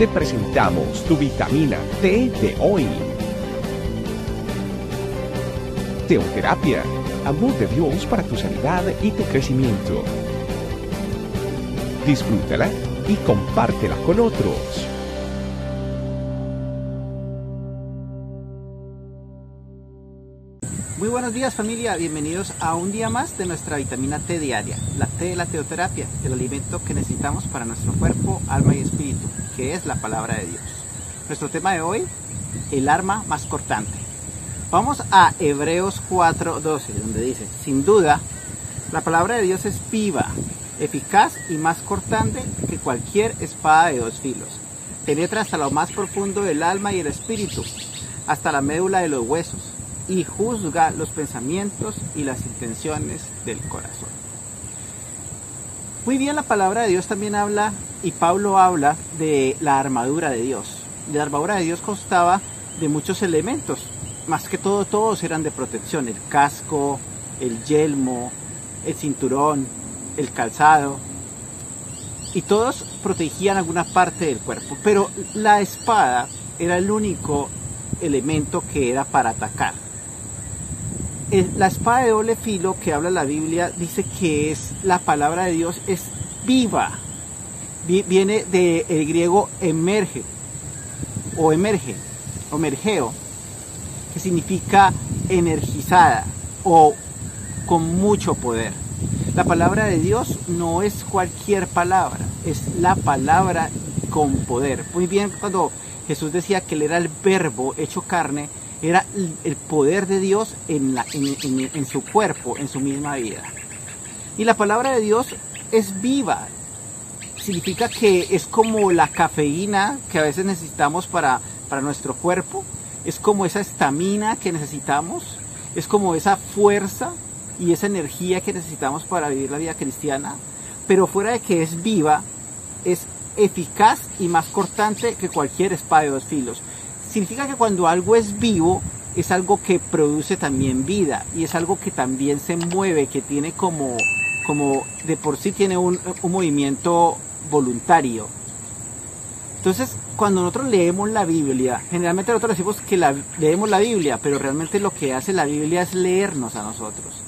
te presentamos tu vitamina T de hoy. Teoterapia, amor de Dios para tu sanidad y tu crecimiento. Disfrútala y compártela con otros. Muy buenos días familia, bienvenidos a un día más de nuestra vitamina T diaria, la T de la teoterapia, el alimento que necesitamos para nuestro cuerpo, alma y espíritu, que es la palabra de Dios. Nuestro tema de hoy, el arma más cortante. Vamos a Hebreos 4:12, donde dice, sin duda, la palabra de Dios es viva, eficaz y más cortante que cualquier espada de dos filos. Penetra hasta lo más profundo del alma y el espíritu, hasta la médula de los huesos y juzga los pensamientos y las intenciones del corazón. Muy bien, la palabra de Dios también habla, y Pablo habla de la armadura de Dios. La armadura de Dios constaba de muchos elementos, más que todo todos eran de protección, el casco, el yelmo, el cinturón, el calzado, y todos protegían alguna parte del cuerpo, pero la espada era el único elemento que era para atacar la espada de doble filo que habla la Biblia dice que es la palabra de Dios es viva. Viene del griego emerge o emerge o emergeo, que significa energizada o con mucho poder. La palabra de Dios no es cualquier palabra, es la palabra con poder. Muy bien, cuando Jesús decía que él era el verbo hecho carne, era el poder de Dios en, la, en, su cuerpo, en su misma vida. Y la palabra de Dios es viva. Significa que es como la cafeína que a veces necesitamos para, para nuestro cuerpo. Es como esa estamina que necesitamos. Es como esa fuerza y esa energía que necesitamos para vivir la vida cristiana. Pero fuera de que es viva, es eficaz y más cortante que cualquier espada de dos filos significa que cuando algo es vivo, es algo que produce también vida y es algo que también se mueve, que tiene como, como de por sí tiene un, movimiento voluntario. Entonces, cuando nosotros leemos la Biblia, generalmente nosotros decimos que leemos la Biblia, pero realmente lo que hace la Biblia es leernos a nosotros.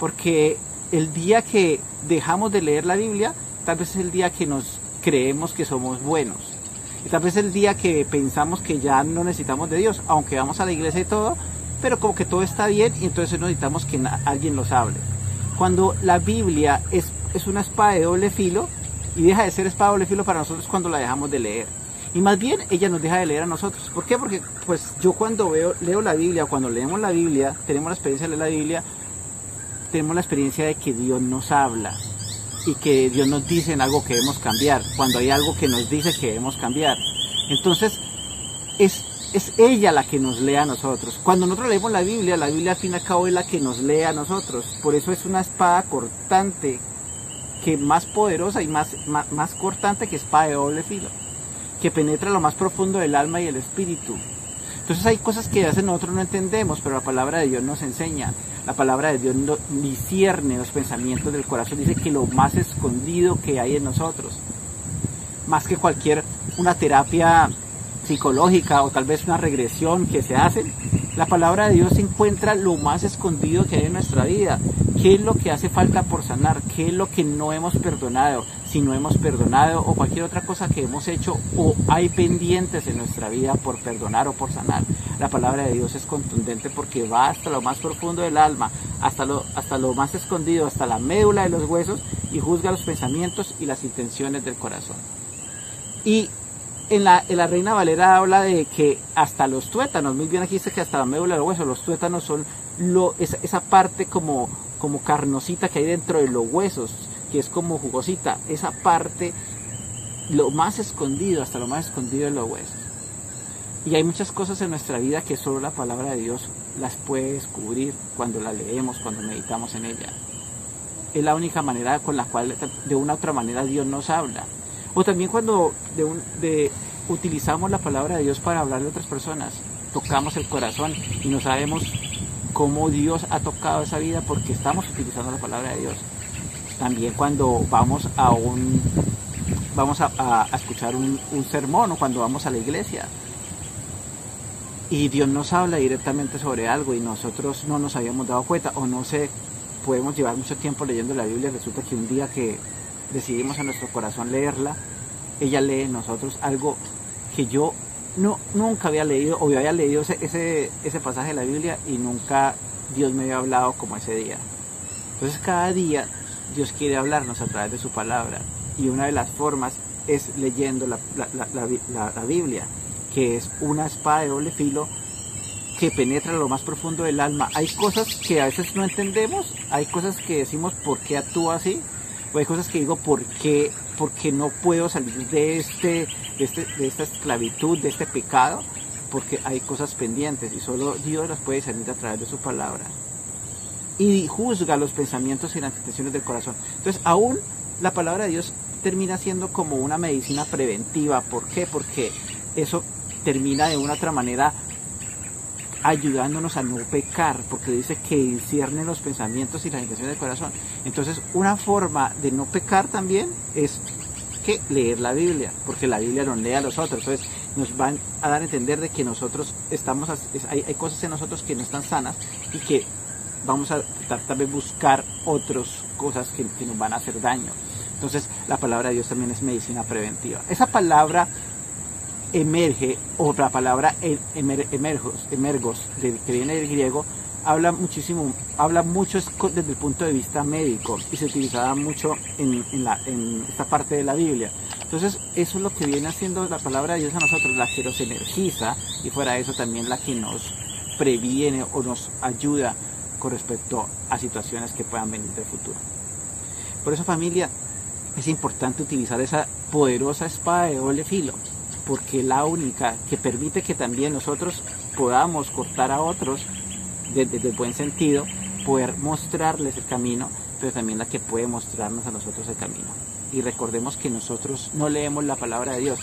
Porque el día que dejamos de leer la Biblia, tal vez es el día que nos creemos que somos buenos y tal vez el día que pensamos que ya no necesitamos de Dios, aunque vamos a la iglesia y todo, pero como que todo está bien y entonces necesitamos que alguien nos hable. Cuando la Biblia es, es una espada de doble filo y deja de ser espada de doble filo para nosotros cuando la dejamos de leer. Y más bien ella nos deja de leer a nosotros. ¿Por qué? Porque pues yo cuando veo, leo la Biblia, cuando leemos la Biblia, tenemos la experiencia de leer la Biblia, tenemos la experiencia de que Dios nos habla y que Dios nos dice en algo que debemos cambiar, cuando hay algo que nos dice que debemos cambiar. Entonces, es, es ella la que nos lee a nosotros. Cuando nosotros leemos la Biblia, la Biblia al fin y al cabo es la que nos lee a nosotros. Por eso es una espada cortante, que más poderosa y más, más, más cortante que espada de doble filo, que penetra lo más profundo del alma y el espíritu. Entonces hay cosas que a nosotros no entendemos, pero la palabra de Dios nos enseña. La palabra de Dios discierne los pensamientos del corazón. Dice que lo más escondido que hay en nosotros, más que cualquier una terapia psicológica o tal vez una regresión que se hace, la palabra de Dios encuentra lo más escondido que hay en nuestra vida. ¿Qué es lo que hace falta por sanar? ¿Qué es lo que no hemos perdonado? Si no hemos perdonado o cualquier otra cosa que hemos hecho o hay pendientes en nuestra vida por perdonar o por sanar la palabra de Dios es contundente porque va hasta lo más profundo del alma, hasta lo, hasta lo más escondido, hasta la médula de los huesos y juzga los pensamientos y las intenciones del corazón. Y en la, Reina Valera habla de que hasta los tuétanos, muy bien aquí dice que hasta la médula de los huesos, los tuétanos son lo, esa, esa parte como, como carnosita que hay dentro de los huesos, que es como jugosita, esa parte, lo más escondido, hasta lo más escondido de los huesos. Y hay muchas cosas en nuestra vida que solo la palabra de Dios las puede descubrir cuando la leemos, cuando meditamos en ella. Es la única manera con la cual de una u otra manera Dios nos habla. O también cuando de, utilizamos la palabra de Dios para hablar de otras personas, tocamos el corazón y no sabemos cómo Dios ha tocado esa vida porque estamos utilizando la palabra de Dios. También cuando vamos a un vamos a, escuchar un, un sermón o cuando vamos a la iglesia y Dios nos habla directamente sobre algo y nosotros no nos habíamos dado cuenta o no sé, podemos llevar mucho tiempo leyendo la Biblia, resulta que un día que decidimos a nuestro corazón leerla, ella lee en nosotros algo que yo no, nunca había leído o había leído ese, ese, ese pasaje de la Biblia y nunca Dios me había hablado como ese día. Entonces cada día Dios quiere hablarnos a través de su palabra y una de las formas es leyendo la, la Biblia que es una espada de doble filo que penetra lo más profundo del alma. Hay cosas que a veces no entendemos, hay cosas que decimos por qué actúa así, o hay cosas que digo por qué, porque no puedo salir de, este, de, este, de esta esclavitud, de este pecado, porque hay cosas pendientes y solo Dios las puede salir a través de su palabra. Y juzga los pensamientos y las intenciones del corazón. Entonces, aún la palabra de Dios termina siendo como una medicina preventiva. ¿Por qué? Porque eso termina de una otra manera ayudándonos a no pecar, porque dice que discierne los pensamientos y las intenciones del corazón. Entonces, una forma de no pecar también es que leer la Biblia, porque la Biblia nos lee a los otros. Entonces, nos van a dar a entender de que nosotros estamos, hay, cosas en nosotros que no están sanas y que vamos a tratar buscar otras cosas que, que nos van a hacer daño. Entonces, la palabra de Dios también es medicina preventiva. Esa palabra emerge, o la palabra e, emergos, emergos que viene del griego, habla muchísimo, habla mucho desde el punto de vista médico y se utilizaba mucho en, la, esta parte de la Biblia. Entonces, eso es lo que viene haciendo la palabra de Dios a nosotros, la que nos energiza y fuera eso también la que nos previene o nos ayuda con respecto a situaciones que puedan venir del futuro. Por eso familia, es importante utilizar esa poderosa espada de doble filo porque la única que permite que también nosotros podamos cortar a otros desde, el buen sentido, poder mostrarles el camino, pero también la que puede mostrarnos a nosotros el camino. Y recordemos que nosotros no leemos la palabra de Dios,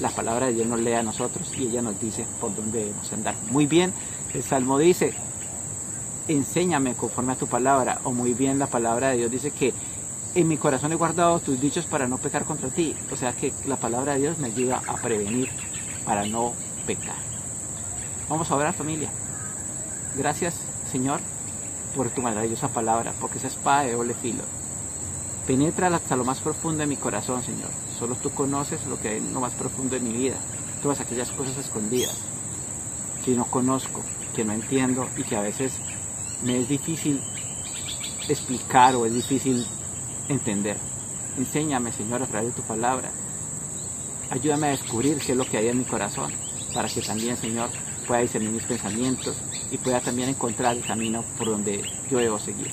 la palabra de Dios nos lee a nosotros y ella nos dice por dónde debemos andar. Muy bien, el Salmo dice, enséñame conforme a tu palabra, o muy bien la palabra de Dios dice que en mi corazón he guardado tus dichos para no pecar contra ti. O sea que la palabra de Dios me ayuda a prevenir para no pecar. Vamos a orar familia. Gracias Señor por tu maravillosa palabra, porque esa espada de doble filo penetra hasta lo más profundo de mi corazón, Señor. Solo tú conoces lo que hay en lo más profundo de mi vida, todas aquellas cosas escondidas que no conozco, que no entiendo y que a veces me es difícil explicar o es difícil entender. Enséñame, Señor, a través de tu palabra. Ayúdame a descubrir qué es lo que hay en mi corazón, para que también, Señor, pueda discernir mis pensamientos y pueda también encontrar el camino por donde yo debo seguir.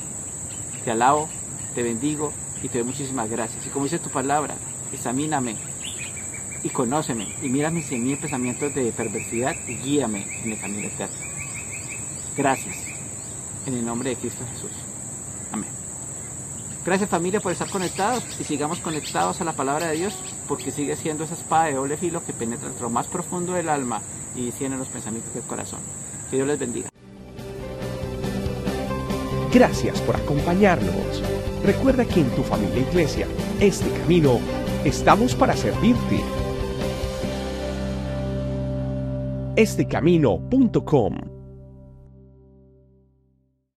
Te alabo, te bendigo y te doy muchísimas gracias. Y como dice tu palabra, examíname y conóceme y mira mis, mis pensamientos de perversidad y guíame en el camino eterno. Gracias. En el nombre de Cristo Jesús. Amén. Gracias familia por estar conectados y sigamos conectados a la palabra de Dios porque sigue siendo esa espada de doble filo que penetra entre lo más profundo del alma y en los pensamientos del corazón. Que Dios les bendiga. Gracias por acompañarnos. Recuerda que en tu familia iglesia, este camino, estamos para servirte. Estecamino.com